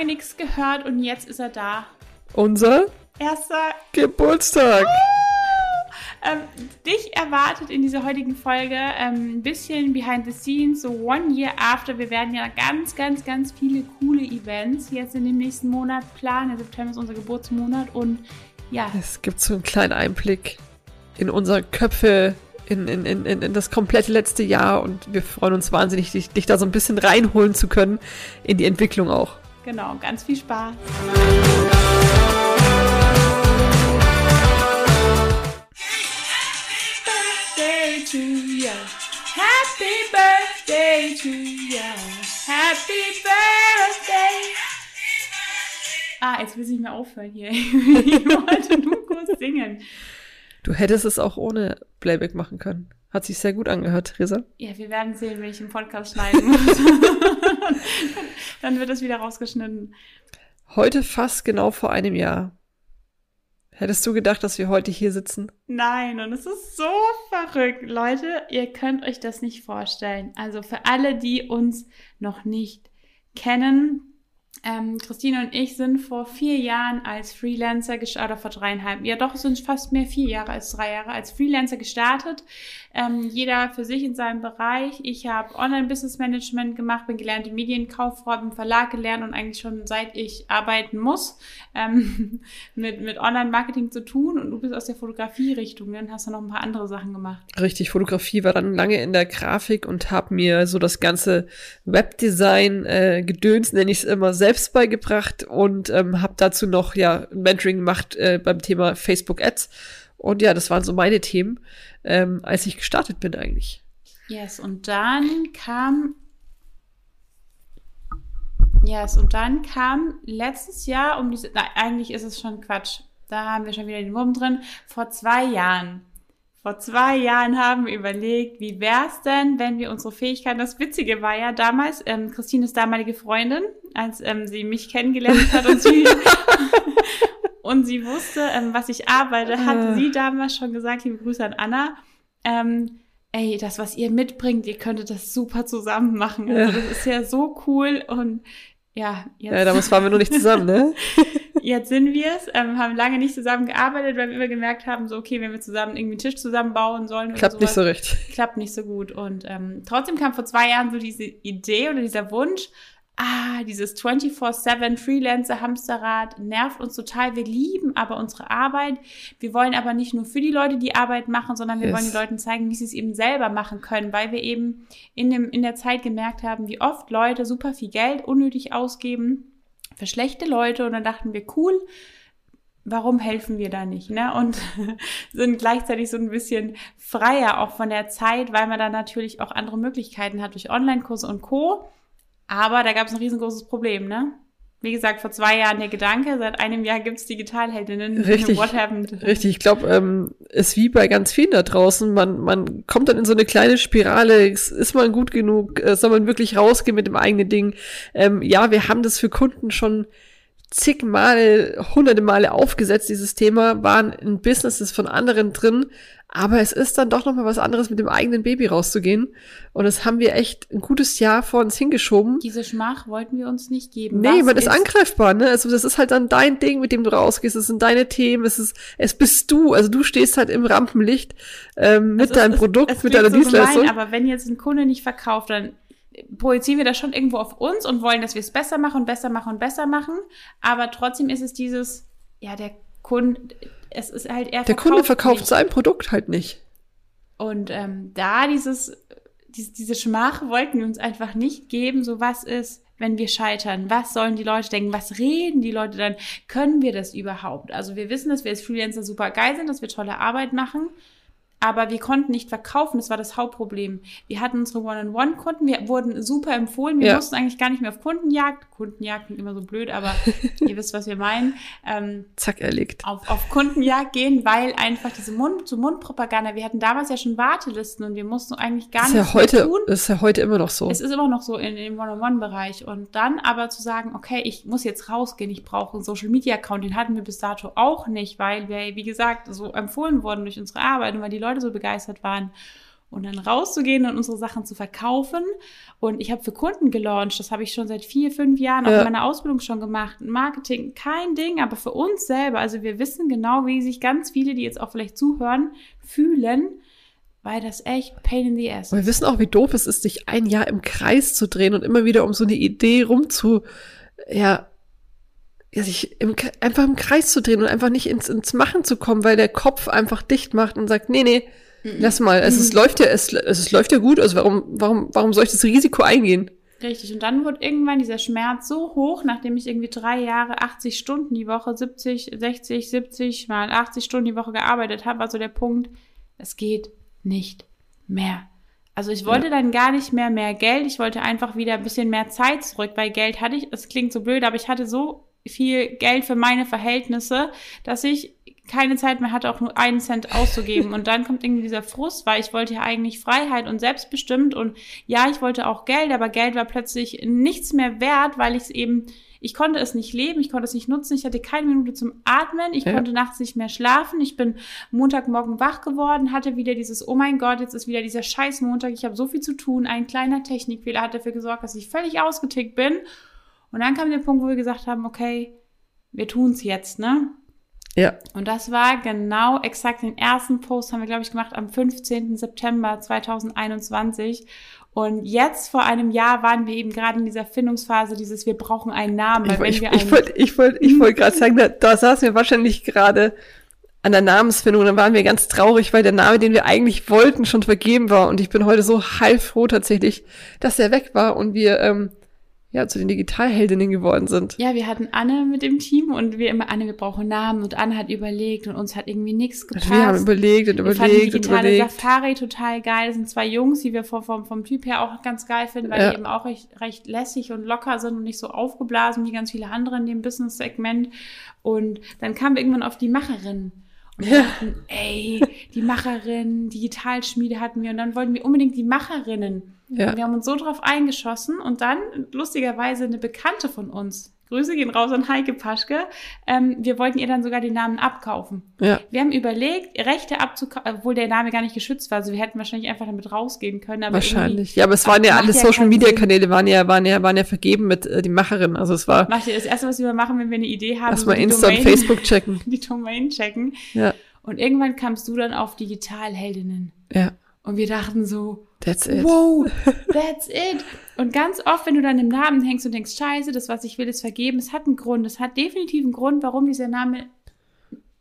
lange nichts gehört und jetzt ist er da. Unser Erster Geburtstag. ähm, dich erwartet in dieser heutigen Folge ähm, ein bisschen behind the scenes, so one year after. Wir werden ja ganz, ganz, ganz viele coole Events jetzt in dem nächsten Monat planen. Der September ist unser Geburtsmonat und ja. Es gibt so einen kleinen Einblick in unsere Köpfe, in, in, in, in das komplette letzte Jahr und wir freuen uns wahnsinnig, dich, dich da so ein bisschen reinholen zu können in die Entwicklung auch. Genau, ganz viel Spaß. Birthday to you. Happy birthday to you. Happy birthday. Ah, jetzt will ich nicht mehr aufhören hier. Ich wollte nur kurz singen. Du hättest es auch ohne Playback machen können. Hat sich sehr gut angehört, Risa. Ja, wir werden sehen, wenn ich im Podcast schneiden muss. Dann wird es wieder rausgeschnitten. Heute fast genau vor einem Jahr. Hättest du gedacht, dass wir heute hier sitzen? Nein, und es ist so verrückt. Leute, ihr könnt euch das nicht vorstellen. Also für alle, die uns noch nicht kennen, ähm, Christine und ich sind vor vier Jahren als Freelancer gestartet, oder vor dreieinhalb, ja doch, es sind fast mehr vier Jahre als drei Jahre, als Freelancer gestartet. Ähm, jeder für sich in seinem Bereich. Ich habe Online-Business-Management gemacht, bin gelernte Medienkauffrau, im Verlag gelernt und eigentlich schon seit ich arbeiten muss, ähm, mit, mit Online-Marketing zu tun. Und du bist aus der Fotografie-Richtung, dann hast du noch ein paar andere Sachen gemacht. Richtig, Fotografie war dann lange in der Grafik und habe mir so das ganze Webdesign äh, nenne ich es immer, selbst beigebracht und ähm, habe dazu noch ja Mentoring gemacht äh, beim Thema Facebook Ads. Und ja, das waren so meine Themen, ähm, als ich gestartet bin eigentlich. Yes, und dann kam. Yes, und dann kam letztes Jahr um diese. Na, eigentlich ist es schon Quatsch. Da haben wir schon wieder den Wurm drin. Vor zwei Jahren. Vor zwei Jahren haben wir überlegt, wie wär's denn, wenn wir unsere Fähigkeiten, das Witzige war ja damals, ähm, Christines damalige Freundin, als ähm, sie mich kennengelernt hat und sie, und sie wusste, ähm, was ich arbeite, hatte sie damals schon gesagt, liebe Grüße an Anna, ähm, ey, das, was ihr mitbringt, ihr könntet das super zusammen machen. Also das ist ja so cool und ja, jetzt. Ja, damals waren wir noch nicht zusammen, ne? jetzt sind wir es, ähm, haben lange nicht zusammen gearbeitet, weil wir immer gemerkt haben, so, okay, wenn wir zusammen irgendwie einen Tisch zusammenbauen sollen. Klappt sowas, nicht so recht. Klappt nicht so gut. Und ähm, trotzdem kam vor zwei Jahren so diese Idee oder dieser Wunsch, ah, dieses 24-7 Freelancer-Hamsterrad nervt uns total. Wir lieben aber unsere Arbeit. Wir wollen aber nicht nur für die Leute die Arbeit machen, sondern wir yes. wollen den Leuten zeigen, wie sie es eben selber machen können, weil wir eben in, dem, in der Zeit gemerkt haben, wie oft Leute super viel Geld unnötig ausgeben für schlechte Leute. Und dann dachten wir, cool, warum helfen wir da nicht? Ne? Und sind gleichzeitig so ein bisschen freier auch von der Zeit, weil man dann natürlich auch andere Möglichkeiten hat durch Online-Kurse und Co. Aber da gab es ein riesengroßes Problem, ne? Wie gesagt, vor zwei Jahren der Gedanke, seit einem Jahr gibt's Digitalheldinnen. Richtig. What happened? Richtig, ich glaube, ähm, ist wie bei ganz vielen da draußen. Man, man kommt dann in so eine kleine Spirale. Ist man gut genug? Äh, soll man wirklich rausgehen mit dem eigenen Ding? Ähm, ja, wir haben das für Kunden schon zigmal, hunderte Male aufgesetzt, dieses Thema, waren in Businesses von anderen drin, aber es ist dann doch noch mal was anderes, mit dem eigenen Baby rauszugehen. Und das haben wir echt ein gutes Jahr vor uns hingeschoben. Diese Schmach wollten wir uns nicht geben. Nee, man ist angreifbar, ne? Also das ist halt dann dein Ding, mit dem du rausgehst. Es sind deine Themen, es ist, es bist du. Also du stehst halt im Rampenlicht ähm, mit deinem Produkt, es mit deiner so Dienstleistung. Gemein, aber wenn jetzt ein Kunde nicht verkauft, dann projizieren wir das schon irgendwo auf uns und wollen, dass wir es besser machen und besser machen und besser machen. Aber trotzdem ist es dieses, ja, der Kunde, es ist halt eher Der Kunde verkauft nicht. sein Produkt halt nicht. Und ähm, da dieses, diese, diese Schmach wollten wir uns einfach nicht geben, so was ist, wenn wir scheitern? Was sollen die Leute denken? Was reden die Leute dann? Können wir das überhaupt? Also wir wissen, dass wir als Freelancer super geil sind, dass wir tolle Arbeit machen aber wir konnten nicht verkaufen, das war das Hauptproblem. Wir hatten unsere One-on-One-Kunden, wir wurden super empfohlen, wir ja. mussten eigentlich gar nicht mehr auf Kundenjagd. Kundenjagd klingt immer so blöd, aber ihr wisst, was wir meinen. Ähm, Zack, erlegt. Auf, auf Kundenjagd gehen, weil einfach diese Mund-zu-Mund-Propaganda, wir hatten damals ja schon Wartelisten und wir mussten eigentlich gar nicht ja heute, tun. Das ist ja heute immer noch so. Es ist immer noch so in, in dem One-on-One-Bereich. Und dann aber zu sagen, okay, ich muss jetzt rausgehen, ich brauche einen Social-Media-Account, den hatten wir bis dato auch nicht, weil wir, wie gesagt, so empfohlen wurden durch unsere Arbeit und weil die Leute Leute so begeistert waren. und dann rauszugehen und unsere Sachen zu verkaufen. Und ich habe für Kunden gelauncht, das habe ich schon seit vier, fünf Jahren auch Ja. in meiner Ausbildung schon gemacht. Marketing, kein Ding, aber für uns selber, also wir wissen genau, wie sich ganz viele, die jetzt auch vielleicht zuhören, fühlen, weil das echt pain in the ass Und wir wissen auch, wie doof es ist, sich ein Jahr im Kreis zu drehen und immer wieder um so eine Idee rumzu, ja, ja sich im, einfach im Kreis zu drehen und einfach nicht ins, ins Machen zu kommen, weil der Kopf einfach dicht macht und sagt, nee, nee, lass mal, es, es läuft ja, es, es, läuft ja gut, also warum, warum, warum soll ich das Risiko eingehen? Richtig. Und dann wurde irgendwann dieser Schmerz so hoch, nachdem ich irgendwie drei Jahre 80 Stunden die Woche, 70, 60, 70 mal 80 Stunden die Woche gearbeitet habe, war so der Punkt, es geht nicht mehr. Also ich wollte dann gar nicht mehr mehr Geld, ich wollte einfach wieder ein bisschen mehr Zeit zurück, weil Geld hatte ich, es klingt so blöd, aber ich hatte so viel Geld für meine Verhältnisse, dass ich keine Zeit mehr hatte, auch nur einen Cent auszugeben. Und dann kommt irgendwie dieser Frust, weil ich wollte ja eigentlich Freiheit und selbstbestimmt und ja, ich wollte auch Geld, aber Geld war plötzlich nichts mehr wert, weil ich es eben, ich konnte es nicht leben, ich konnte es nicht nutzen, ich hatte keine Minute zum Atmen, ich Ja. konnte nachts nicht mehr schlafen, ich bin Montagmorgen wach geworden, hatte wieder dieses, oh mein Gott, jetzt ist wieder dieser scheiß Montag, ich habe so viel zu tun, ein kleiner Technikfehler hat dafür gesorgt, dass ich völlig ausgetickt bin. Und dann kam der Punkt, wo wir gesagt haben, okay, wir tun's jetzt, ne? Ja, Und das war genau exakt den ersten Post haben wir, glaube ich, gemacht am 15. September 2021. Und jetzt vor einem Jahr waren wir eben gerade in dieser Findungsphase, dieses wir brauchen einen Namen. Weil ich, wenn ich, wir ich wollte ich wollte, ich wollte gerade sagen, da, da saßen wir wahrscheinlich gerade an der Namensfindung, dann waren wir ganz traurig, weil der Name, den wir eigentlich wollten, schon vergeben war. Und ich bin heute so heilfroh tatsächlich, dass er weg war und wir ähm, ja zu den Digitalheldinnen geworden sind. ja, wir hatten Anne mit dem Team und wir immer, Anne, wir brauchen Namen und Anne hat überlegt und uns hat irgendwie nichts Also gepasst. wir haben überlegt und Wir fanden überlegt und digitale überlegt. Safari total geil. Das sind zwei Jungs, die wir vom, vom, vom Typ her auch ganz geil finden, weil Ja. die eben auch recht, recht lässig und locker sind und nicht so aufgeblasen wie ganz viele andere in dem Business-Segment. Und dann kamen wir irgendwann auf die Macherin. Und wir dachten, ey, die Macherin, Digitalschmiede hatten wir und dann wollten wir unbedingt die Macherinnen. Ja. Und wir haben uns so drauf eingeschossen und dann lustigerweise eine Bekannte von uns. Grüße gehen raus an Heike Paschke. Ähm, wir wollten ihr dann sogar den Namen abkaufen. Ja. Wir haben überlegt, Rechte abzukaufen, obwohl der Name gar nicht geschützt war. Also wir hätten wahrscheinlich einfach damit rausgehen können. Aber Wahrscheinlich. Ja, aber es waren ja alle ja Social Media. Kanäle waren ja, waren ja, waren ja vergeben mit äh, die Macherin. Also es war Macht ihr das erste, was wir machen, wenn wir eine Idee haben, erstmal die Insta und Domain- Facebook checken. die Domain checken. Ja. Und irgendwann kamst du dann auf Digitalheldinnen. Ja. Und wir dachten so, That's it. wow, that's it. Und ganz oft, wenn du dann im Namen hängst und denkst, scheiße, das, was ich will, ist vergeben, es hat einen Grund. Es hat definitiv einen Grund, warum dieser Name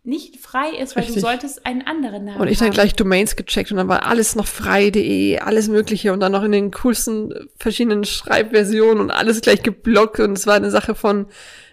nicht frei ist, weil du Richtig. solltest einen anderen Namen Und ich dann haben. gleich Domains gecheckt und dann war alles noch frei.de, alles mögliche und dann noch in den coolsten verschiedenen Schreibversionen und alles gleich geblockt und es war eine Sache von,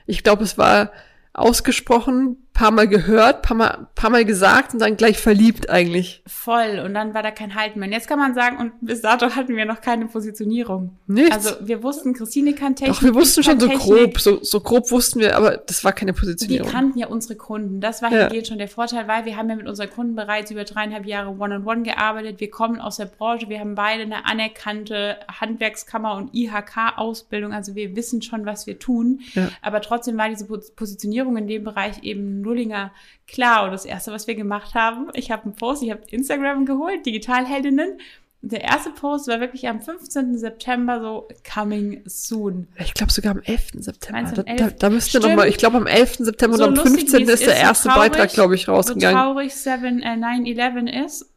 ich glaube, es war ausgesprochen, paar Mal gehört, paar Mal, paar Mal gesagt und dann gleich verliebt eigentlich. Voll. Und dann war da kein Halten mehr. Und Jetzt kann man sagen, und bis dato hatten wir noch keine Positionierung. Nichts. Also wir wussten, Christine kann Technik. Doch, wir wussten schon so Technik. grob, so, so grob wussten wir, aber das war keine Positionierung. kannten ja unsere Kunden. Das war Ja. hier schon der Vorteil, weil wir haben ja mit unseren Kunden bereits über dreieinhalb Jahre One-on-One gearbeitet. Wir kommen aus der Branche. Wir haben beide eine anerkannte Handwerkskammer und IHK-Ausbildung. Also wir wissen schon, was wir tun. Ja. Aber trotzdem war diese Pos- Positionierung in dem Bereich eben Nullinger klar. Und das Erste, was wir gemacht haben, ich habe einen Post, ich habe Instagram geholt, Digitalheldinnen. Der erste Post war wirklich am 15. September so coming soon. Ich glaube sogar am 11. September. Da, am da, 11.? da müsste noch Stimmt. mal, ich glaube am 11. September So und am lustig, 15. wie es ist der ist, so erste traurig, Beitrag, glaube ich, So rausgegangen. traurig 7, äh, 9-11 ist,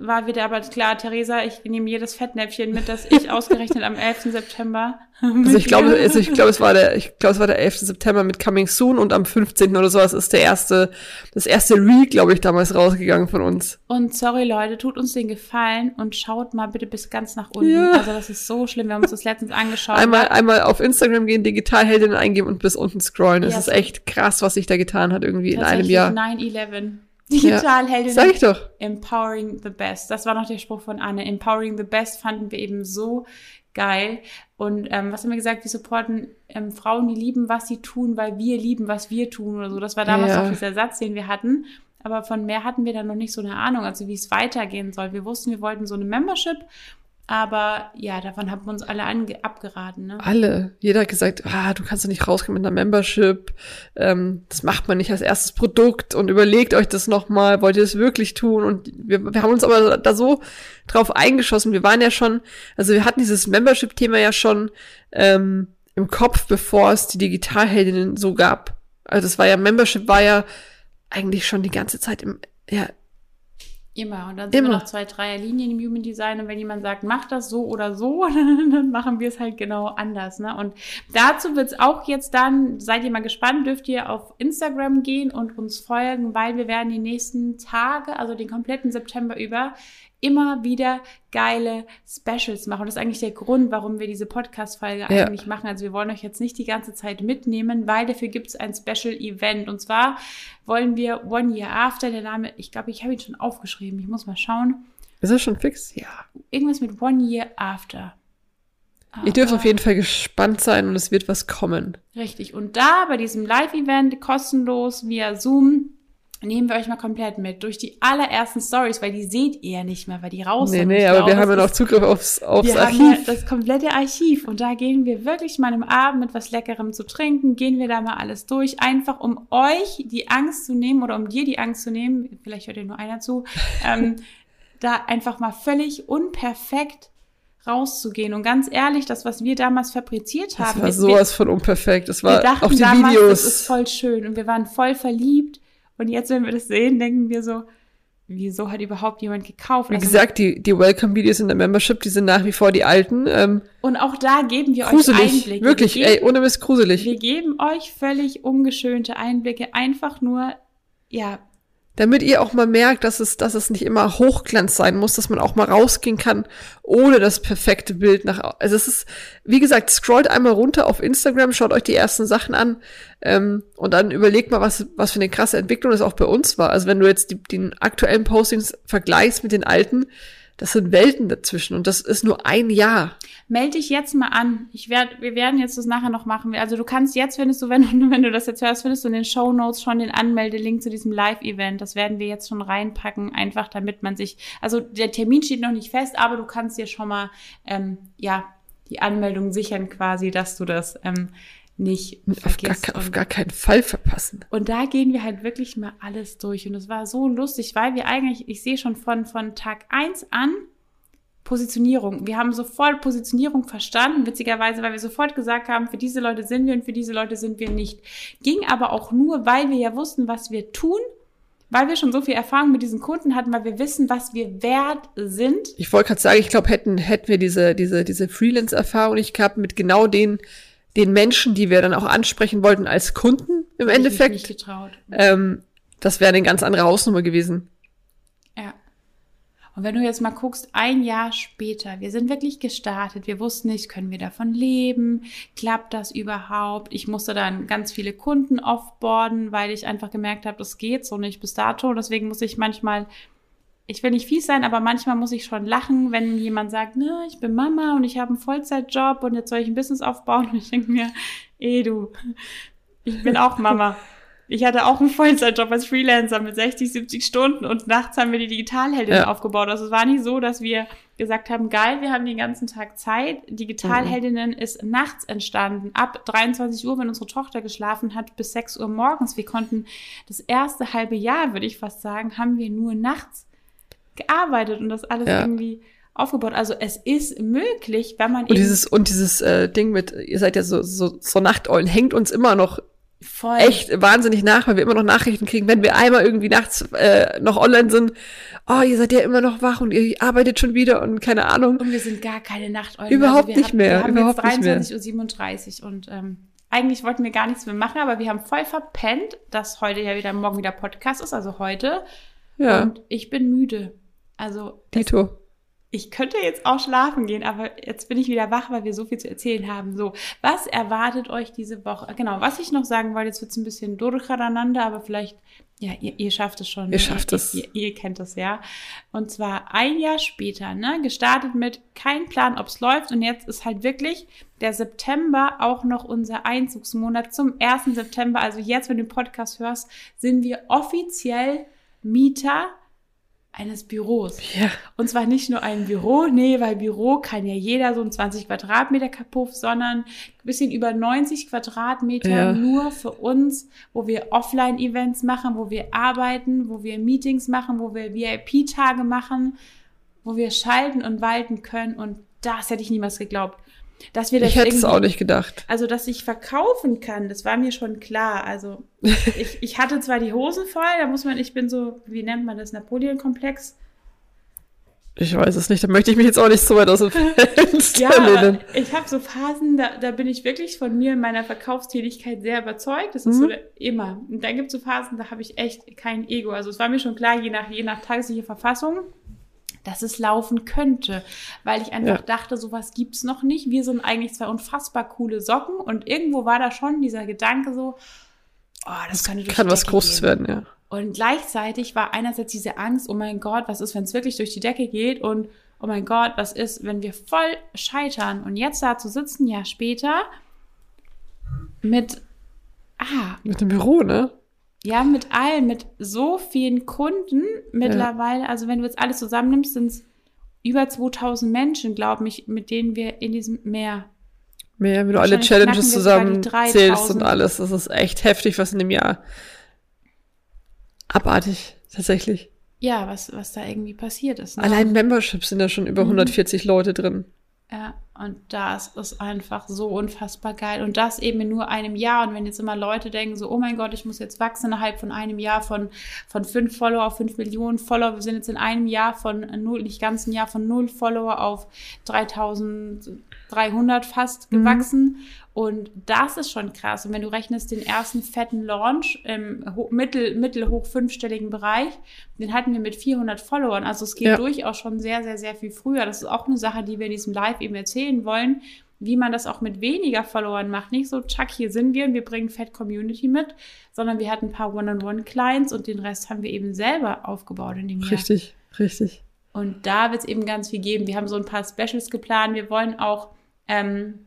war wieder aber klar, Theresa, ich nehme jedes Fettnäpfchen mit, dass ich ausgerechnet am 11. September. Also ich glaube, also ich glaube, es war der, ich glaube, es war der 11. September mit Coming Soon und am 15. oder sowas ist der erste, das erste Reel, glaube ich, damals rausgegangen von uns. Und sorry Leute, tut uns den Gefallen und schaut mal bitte bis ganz nach unten. Ja. Also das ist so schlimm, wir haben uns das letztens angeschaut. Einmal, einmal auf Instagram gehen, Digitalheldinnen eingeben und bis unten scrollen. Es Ja, ist echt krass, was sich da getan hat irgendwie in einem Jahr. 9-11. Digitalheldin. Sag ich doch. Empowering the best. Das war noch der Spruch von Anne. Empowering the best fanden wir eben so geil. Und ähm, was haben wir gesagt? Wir supporten ähm, Frauen, die lieben, was sie tun, weil wir lieben, was wir tun oder so. Das war damals Ja. auch dieser Satz, den wir hatten. Aber von mehr hatten wir dann noch nicht so eine Ahnung, also wie es weitergehen soll. Wir wussten, wir wollten so eine Membership Aber ja, davon haben wir uns alle abgeraten. Ne? Alle. Jeder hat gesagt, ah, du kannst doch nicht rausgehen mit einer Membership. Ähm, das macht man nicht als erstes Produkt und überlegt euch das nochmal, wollt ihr das wirklich tun? Und wir, wir haben uns aber da so drauf eingeschossen. Wir waren ja schon, also wir hatten dieses Membership-Thema ja schon ähm, im Kopf, bevor es die Digitalheldinnen so gab. Also das war ja, Membership war ja eigentlich schon die ganze Zeit im, ja, Immer. Und dann sind Immer. wir noch zwei, drei Linien im Human Design. Und wenn jemand sagt, mach das so oder so, dann machen wir es halt genau anders. Ne? Und dazu wird es auch jetzt dann, seid ihr mal gespannt, dürft ihr auf Instagram gehen und uns folgen, weil wir werden die nächsten Tage, also den kompletten September über, immer wieder geile Specials machen. das ist eigentlich der Grund, warum wir diese Podcast-Folge ja. eigentlich machen. Also wir wollen euch jetzt nicht die ganze Zeit mitnehmen, weil dafür gibt es ein Special-Event. Und zwar wollen wir One Year After, der Name, ich glaube, ich habe ihn schon aufgeschrieben. Ich muss mal schauen. Ist das schon fix? Ja. Irgendwas mit One Year After. Aber Ihr dürft auf jeden Fall gespannt sein und es wird was kommen. Richtig. Und da bei diesem Live-Event kostenlos via Zoom nehmen wir euch mal komplett mit durch die allerersten Stories, weil die seht ihr ja nicht mehr, weil die raus sind. Nee, nee, aber wir haben ja noch Zugriff aufs, aufs wir Archiv. Haben ja das komplette Archiv und da gehen wir wirklich mal im Abend mit was Leckerem zu trinken, gehen wir da mal alles durch, einfach um euch die Angst zu nehmen oder um dir die Angst zu nehmen, vielleicht hört ihr nur einer zu, ähm, da einfach mal völlig unperfekt rauszugehen. Und ganz ehrlich, das, was wir damals fabriziert haben. Das war sowas wir, von unperfekt. Das war wir dachten auf die damals, Videos. Das ist voll schön. Und wir waren voll verliebt. Und jetzt, wenn wir das sehen, denken wir so, wieso hat überhaupt jemand gekauft? Wie also, gesagt, die, die Welcome-Videos in der Membership, die sind nach wie vor die alten. Ähm, und auch da geben wir gruselig, euch Einblicke. Wirklich, geben, ey, ohne Mist gruselig. Wir geben euch völlig ungeschönte Einblicke, einfach nur, ja, damit ihr auch mal merkt, dass es, dass es nicht immer Hochglanz sein muss, dass man auch mal rausgehen kann, ohne das perfekte Bild nach. Also es ist, wie gesagt, scrollt einmal runter auf Instagram, schaut euch die ersten Sachen an ähm, und dann überlegt mal, was, was für eine krasse Entwicklung das auch bei uns war. Also wenn du jetzt die, den aktuellen Postings vergleichst mit den alten, das sind Welten dazwischen und das ist nur ein Jahr. Melde dich jetzt mal an. Ich werd, wir werden jetzt das nachher noch machen. Also du kannst jetzt, findest du, wenn, du, wenn du das jetzt hörst, findest du in den Show Notes schon den Anmeldelink zu diesem Live-Event. Das werden wir jetzt schon reinpacken, einfach damit man sich, also der Termin steht noch nicht fest, aber du kannst dir schon mal, ähm, ja, die Anmeldung sichern quasi, dass du das ähm, nicht auf gar, auf gar, keinen Fall verpassen. Und da gehen wir halt wirklich mal alles durch. Und es war so lustig, weil wir eigentlich, ich sehe schon von, von Tag eins an, Positionierung. Wir haben sofort Positionierung verstanden, witzigerweise, weil wir sofort gesagt haben, für diese Leute sind wir und für diese Leute sind wir nicht. Ging aber auch nur, weil wir ja wussten, was wir tun, weil wir schon so viel Erfahrung mit diesen Kunden hatten, weil wir wissen, was wir wert sind. Ich wollte gerade sagen, ich glaube, hätten, hätten wir diese, diese, diese Freelance-Erfahrung nicht gehabt mit genau den den Menschen, die wir dann auch ansprechen wollten als Kunden im Hätte Endeffekt. Ich nicht getraut. Ähm, das wäre eine ganz andere Hausnummer gewesen. Ja. Und wenn du jetzt mal guckst, ein Jahr später, wir sind wirklich gestartet, wir wussten nicht, können wir davon leben, klappt das überhaupt? Ich musste dann ganz viele Kunden offboarden, weil ich einfach gemerkt habe, das geht so nicht bis dato. Deswegen muss ich manchmal ich will nicht fies sein, aber manchmal muss ich schon lachen, wenn jemand sagt, ne, ich bin Mama und ich habe einen Vollzeitjob und jetzt soll ich ein Business aufbauen. Und ich denke mir, eh du, ich bin auch Mama. Ich hatte auch einen Vollzeitjob als Freelancer mit 60, 70 Stunden und nachts haben wir die Digitalheldin ja. aufgebaut. Also es war nicht so, dass wir gesagt haben, geil, wir haben den ganzen Tag Zeit. Digitalheldinnen mhm. ist nachts entstanden, ab 23 Uhr, wenn unsere Tochter geschlafen hat, bis 6 Uhr morgens. Wir konnten das erste halbe Jahr, würde ich fast sagen, haben wir nur nachts gearbeitet und das alles ja. irgendwie aufgebaut. Also es ist möglich, wenn man und dieses und dieses äh, Ding mit ihr seid ja so so, so Nachteulen hängt uns immer noch Voll. echt wahnsinnig nach, weil wir immer noch Nachrichten kriegen, wenn wir einmal irgendwie nachts äh, noch online sind. Oh, ihr seid ja immer noch wach und ihr arbeitet schon wieder und keine Ahnung. Und wir sind gar keine Nachteulen. Überhaupt also nicht haben, mehr. Wir haben überhaupt jetzt 23.37 Uhr und ähm, eigentlich wollten wir gar nichts mehr machen, aber wir haben voll verpennt, dass heute ja wieder morgen wieder Podcast ist, also heute. Ja. Und ich bin müde. Also. Dito. Ich könnte jetzt auch schlafen gehen, aber jetzt bin ich wieder wach, weil wir so viel zu erzählen haben. So, was erwartet euch diese Woche? Genau, was ich noch sagen wollte, jetzt wird es ein bisschen durcheinander, aber vielleicht, ja, ihr, ihr schafft es schon. Ihr schafft es. Ihr, ihr, kennt es, ja. Und zwar ein Jahr später, ne, gestartet mit kein Plan, ob es läuft. Und jetzt ist halt wirklich der September auch noch unser Einzugsmonat zum 1. September. Also jetzt, wenn du den Podcast hörst, sind wir offiziell Mieter eines Büros. Ja. Und zwar nicht nur ein Büro, nee, weil Büro kann ja jeder so ein 20 Quadratmeter Kapuff, sondern ein bisschen über 90 Quadratmeter Ja. nur für uns, wo wir Offline-Events machen, wo wir arbeiten, wo wir Meetings machen, wo wir VIP-Tage machen, wo wir schalten und walten können. Und das hätte ich niemals geglaubt. Dass wir das Ich hätte es auch nicht gedacht. also, dass ich verkaufen kann, das war mir schon klar. Also, ich, ich hatte zwar die Hosen voll, da muss man, ich bin so, wie nennt man das, Napoleon-Komplex. Ich weiß es nicht. Da möchte ich mich jetzt auch nicht so weit aus dem Fenster Ja, aber lehnen. ich habe so Phasen, da, da bin ich wirklich von mir in meiner Verkaufstätigkeit sehr überzeugt. Das ist Mhm. so immer. Und dann gibt es so Phasen, da habe ich echt kein Ego. Also, es war mir schon klar, je nach, je nach tageslicher Verfassung, dass es laufen könnte, weil ich einfach Ja. dachte, sowas gibt's noch nicht. Wir sind eigentlich zwei unfassbar coole Socken und irgendwo war da schon dieser Gedanke so, oh, das könnte durch Kann was Großes gehen. werden, ja. Und gleichzeitig war einerseits diese Angst, oh mein Gott, was ist, wenn es wirklich durch die Decke geht und oh mein Gott, was ist, wenn wir voll scheitern und jetzt da zu sitzen, Jahr später mit ah, Mit dem Büro, ne? Ja, mit allen, mit so vielen Kunden mittlerweile. Also wenn du jetzt alles zusammennimmst, sind es über 2000 Menschen, glaube ich, mit denen wir in diesem Meer. Mehr, wenn du alle Challenges zusammen zählst 3000. und alles. Das ist echt heftig, was in dem Jahr abartig, tatsächlich. Ja, was, was da irgendwie passiert ist. Ne? Allein Memberships sind da schon über Mhm. 140 Leute drin. Ja, und das ist einfach so unfassbar geil. Und das eben in nur einem Jahr. Und wenn jetzt immer Leute denken, so, oh mein Gott, ich muss jetzt wachsen innerhalb von einem Jahr von, von fünf Follower auf fünf Millionen Follower. Wir sind jetzt in einem Jahr von null, nicht ganz ein Jahr von null Follower auf 3300 fast Mhm. gewachsen. Und das ist schon krass. Und wenn du rechnest den ersten fetten Launch im ho mittel, mittelhoch fünfstelligen Bereich, den hatten wir mit 400 Followern. Also es geht Ja. durchaus schon sehr, sehr, sehr viel früher. Das ist auch eine Sache, die wir in diesem Live eben erzählen wollen, wie man das auch mit weniger Followern macht. Nicht so, tschack, hier sind wir und wir bringen Fett Community mit, sondern wir hatten ein paar One-on-One-Clients und den Rest haben wir eben selber aufgebaut in dem Jahr. Richtig, richtig. Und da wird es eben ganz viel geben. Wir haben so ein paar Specials geplant. Wir wollen auch ähm,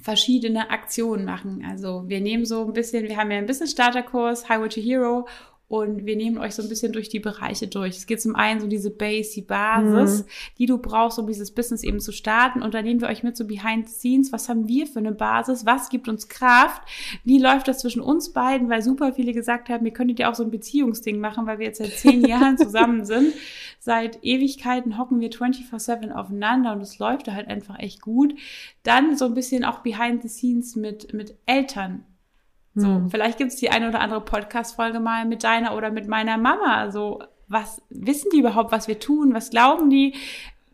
verschiedene Aktionen machen. Also wir nehmen so ein bisschen, wir haben ja ein bisschen Starterkurs, Highway to Hero, und wir nehmen euch so ein bisschen durch die Bereiche durch. Es geht zum einen so diese Base, die Basis, die du brauchst, um dieses Business eben zu starten. Und dann nehmen wir euch mit so behind the scenes. Was haben wir für eine Basis? Was gibt uns Kraft? Wie läuft das zwischen uns beiden? Weil super viele gesagt haben, ihr könntet ja auch so ein Beziehungsding machen, weil wir jetzt seit zehn Jahren zusammen sind. Seit Ewigkeiten hocken wir 24-7 aufeinander und es läuft da halt einfach echt gut. Dann so ein bisschen auch behind the scenes mit, mit Eltern. So, Hm. vielleicht gibt es die eine oder andere Podcast-Folge mal mit deiner oder mit meiner Mama. So, was wissen die überhaupt, was wir tun? Was glauben die?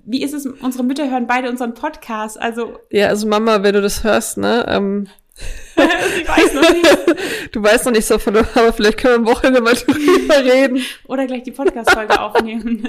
Wie ist es? Unsere Mütter hören beide unseren Podcast. Also, Ja, also Mama, wenn du das hörst, ne, ähm, ich weiß noch nicht. du weißt noch nicht so von, aber vielleicht können wir am Wochenende mal drüber reden. Oder gleich die Podcast-Folge aufnehmen.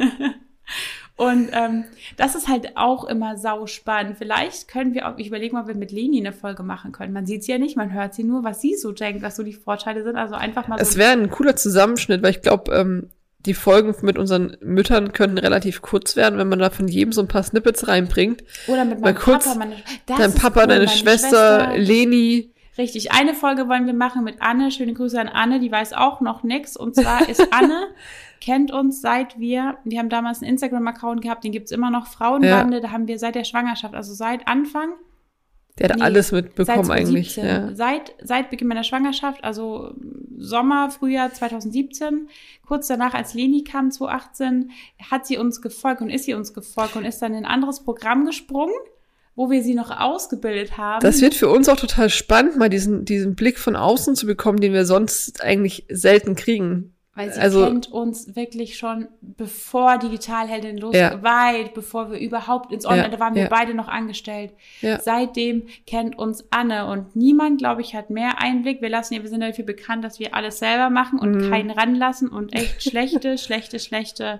Und ähm, das ist halt auch immer sau spannend. Vielleicht können wir auch, ich überlege mal, ob wir mit Leni eine Folge machen können. Man sieht sie ja nicht, man hört sie nur, was sie so denkt, was so die Vorteile sind. Also einfach mal Es so. wäre ein cooler Zusammenschnitt, weil ich glaube, ähm, die Folgen mit unseren Müttern könnten relativ kurz werden, wenn man da von jedem so ein paar Snippets reinbringt. Oder mit mal meinem kurz Papa, meine, Dein Papa, cool, deine meine Schwester, Leni. Richtig, eine Folge wollen wir machen mit Anne. Schöne Grüße an Anne, die weiß auch noch nix. Und zwar ist Anne, kennt uns seit wir, wir haben damals einen Instagram-Account gehabt, den gibt's immer noch, Frauenbande, da haben wir seit der Schwangerschaft, also seit Anfang, Der hat Nee, alles mitbekommen eigentlich. 2017, Ja. seit, seit Beginn meiner Schwangerschaft, also Sommer, Frühjahr 2017, kurz danach, als Leni kam, 2018, hat sie uns gefolgt und ist sie uns gefolgt und ist dann in ein anderes Programm gesprungen, wo wir sie noch ausgebildet haben. Das wird für uns auch total spannend, mal diesen, diesen Blick von außen zu bekommen, den wir sonst eigentlich selten kriegen. Weil sie Also- kennt uns wirklich schon bevor Digitalheldin los, Ja. weit bevor wir überhaupt ins Online, Ja, da waren wir ja. beide noch angestellt. Seitdem kennt uns Anne und niemand, glaube ich, hat mehr Einblick. Wir lassen, wir sind dafür bekannt, dass wir alles selber machen und Mhm. keinen ranlassen und echt schlechte, schlechte, schlechte,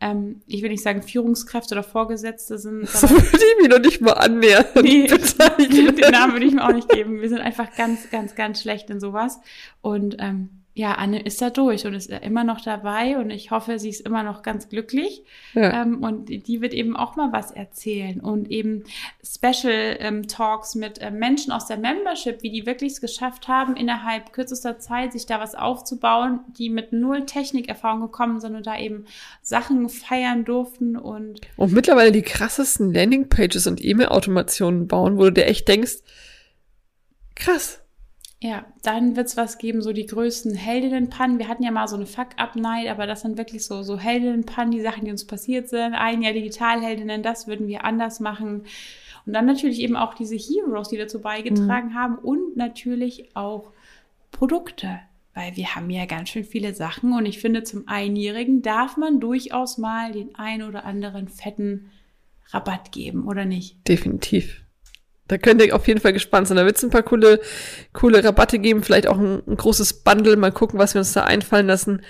ähm, ich will nicht sagen Führungskräfte oder Vorgesetzte sind. So sondern- würde ich mich noch nicht mal annähern. Nee, bezeichnen. den Namen würde ich mir auch nicht geben. Wir sind einfach ganz, ganz, ganz schlecht in sowas. Und ähm, ja, Anne ist da durch und ist immer noch dabei und ich hoffe, sie ist immer noch ganz glücklich. Ja. Ähm, und die wird eben auch mal was erzählen und eben Special ähm, Talks mit äh, Menschen aus der Membership, wie die wirklich es geschafft haben, innerhalb kürzester Zeit sich da was aufzubauen, die mit null Technikerfahrung gekommen sind und da eben Sachen feiern durften und Und mittlerweile die krassesten Landingpages und E-Mail-Automationen bauen, wo du dir echt denkst, krass. Ja, dann wird's was geben, so die größten Heldinnenpannen. Wir hatten ja mal so eine Fuck-Up-Night, aber das sind wirklich so, so Heldinnenpannen, die Sachen, die uns passiert sind. Ein Jahr Digitalheldinnen, das würden wir anders machen. Und dann natürlich eben auch diese Heroes, die dazu beigetragen haben und natürlich auch Produkte. Weil wir haben ja ganz schön viele Sachen und ich finde, zum Einjährigen darf man durchaus mal den ein oder anderen fetten Rabatt geben, oder nicht? Definitiv. Da könnt ihr auf jeden Fall gespannt sein. Da wird es ein paar coole, coole Rabatte geben, vielleicht auch ein, ein, großes Bundle. Mal gucken, was wir uns da einfallen lassen.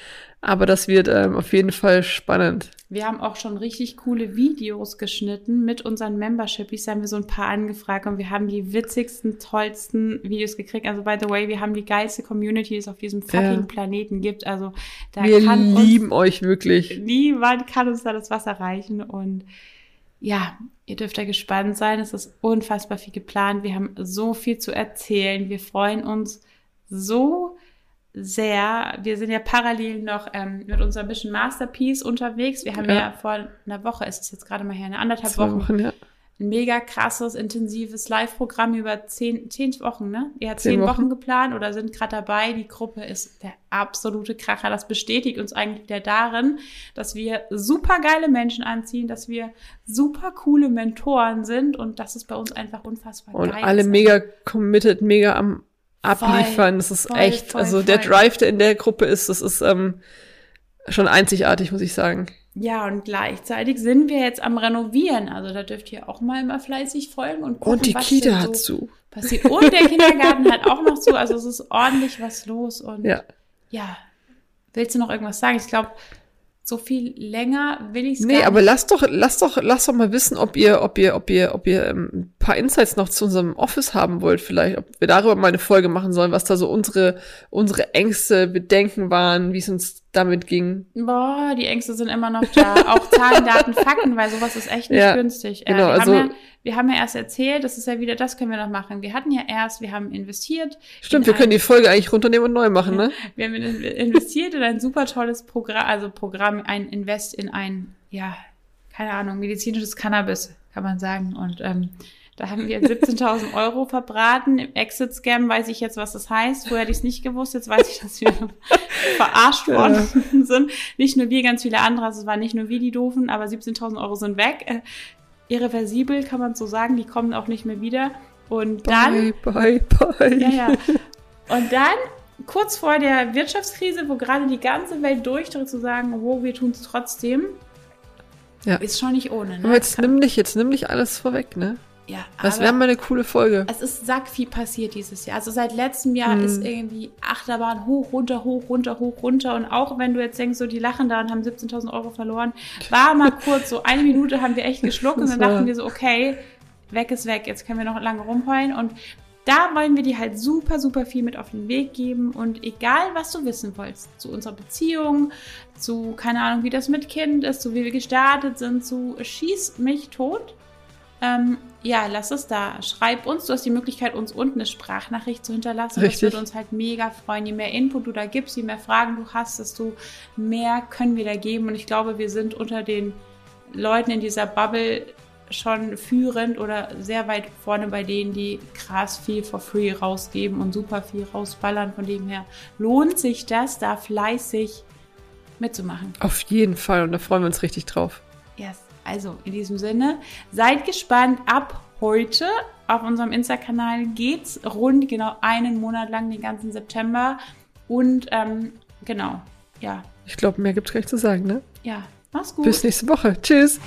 Aber das wird ähm, auf jeden Fall spannend. Wir haben auch schon richtig coole Videos geschnitten mit unseren Membershipies. Da haben wir so ein paar angefragt und wir haben die witzigsten, tollsten Videos gekriegt. Also by the way, wir haben die geilste Community, die es auf diesem fucking ja. Planeten gibt. Also da wir kann lieben uns, euch wirklich. Niemand kann uns da das Wasser reichen und ja, ihr dürft da gespannt sein. Es ist unfassbar viel geplant. Wir haben so viel zu erzählen. Wir freuen uns so sehr. Wir sind ja parallel noch ähm, mit unserem Mission Masterpiece unterwegs. Wir haben ja, ja vor einer Woche, ist es jetzt gerade mal her, eine anderthalb Zwei Wochen, Wochen ja ein mega krasses, intensives Live-Programm über zehn, zehn Wochen, ne? Ihr habt zehn, zehn Wochen. Wochen. geplant oder sind gerade dabei. Die Gruppe ist der absolute Kracher. Das bestätigt uns eigentlich wieder darin, dass wir super geile Menschen anziehen, dass wir super coole Mentoren sind und das ist bei uns einfach unfassbar und geil. Und alle mega committed, mega am abliefern. Voll, das ist voll, echt, voll, also der Drive, der in der Gruppe ist, das ist ähm, schon einzigartig, muss ich sagen. Ja, und gleichzeitig sind wir jetzt am Renovieren. Also da dürft ihr auch mal immer fleißig folgen und gucken, Und die was Kita denn hat so zu. passiert. Und der Kindergarten hat auch noch zu. Also es ist ordentlich was los. Und Ja. ja. Willst du noch irgendwas sagen? Ich glaube, so viel länger will ich es Nee, gar aber nicht. lasst doch, lasst doch, lasst doch mal wissen, ob ihr, ob ihr, ob ihr, ob ihr ähm, ein paar Insights noch zu unserem Office haben wollt, vielleicht, ob wir darüber mal eine Folge machen sollen, was da so unsere, unsere Ängste, Bedenken waren, wie es uns damit ging. Boah, die Ängste sind immer noch da. Auch Zahlen, Daten, Fakten, weil sowas ist echt nicht Ja, günstig. Äh, genau, wir, also- haben ja, wir haben ja erst erzählt, das ist ja wieder, das können wir noch machen. Wir hatten ja erst, wir haben investiert. Stimmt, in wir können ein- die Folge eigentlich runternehmen und neu machen, ne? Wir haben in- investiert in ein super tolles Programm, also Programm, ein Invest in ein, ja, keine Ahnung, medizinisches Cannabis, kann man sagen. Und ähm, da haben wir 17.000 Euro verbraten. Im Exit-Scam weiß ich jetzt, was das heißt. Vorher hätte ich es nicht gewusst. Jetzt weiß ich, dass wir verarscht worden sind. Nicht nur wir, ganz viele andere. Also es waren nicht nur wir die Doofen, aber 17.000 Euro sind weg. Äh, irreversibel, kann man so sagen. Die kommen auch nicht mehr wieder. Und dann Bye, bye, bye. ja, ja. Und dann, kurz vor der Wirtschaftskrise, wo gerade die ganze Welt durchdreht, zu sagen, wow, wir tun es trotzdem, Ja. ist schon nicht ohne. Ne? Aber jetzt nimm dich, jetzt nimm dich alles vorweg, ne? Ja, Das wäre mal eine coole Folge. es ist sack viel passiert dieses Jahr. Also seit letztem Jahr Mhm. ist irgendwie Achterbahn hoch, runter, hoch, runter, hoch, runter. Und auch wenn du jetzt denkst, so die lachen da und haben 17.000 Euro verloren, war mal kurz so eine Minute haben wir echt geschluckt und dann dachten wir so, okay, weg ist weg, jetzt können wir noch lange rumheulen. Und da wollen wir dir halt super, super viel mit auf den Weg geben. Und egal, was du wissen wolltest, zu unserer Beziehung, zu, keine Ahnung, wie das mit Kind ist, zu wie wir gestartet sind, zu Schieß mich tot. Ähm, ja, lass es da. Schreib uns. Du hast die Möglichkeit, uns unten eine Sprachnachricht zu hinterlassen. Richtig. Das würde uns halt mega freuen. Je mehr Input du da gibst, je mehr Fragen du hast, desto mehr können wir da geben. Und ich glaube, wir sind unter den Leuten in dieser Bubble schon führend oder sehr weit vorne bei denen, die krass viel for free rausgeben und super viel rausballern. Von dem her lohnt sich das, da fleißig mitzumachen. Auf jeden Fall. Und da freuen wir uns richtig drauf. Yes. Also in diesem Sinne, seid gespannt. Ab heute auf unserem Insta-Kanal geht's rund genau einen Monat lang, den ganzen September. Und ähm, genau, ja, Ich glaube, mehr gibt's gar nicht zu sagen, ne? ja, mach's gut. Bis nächste Woche. Tschüss.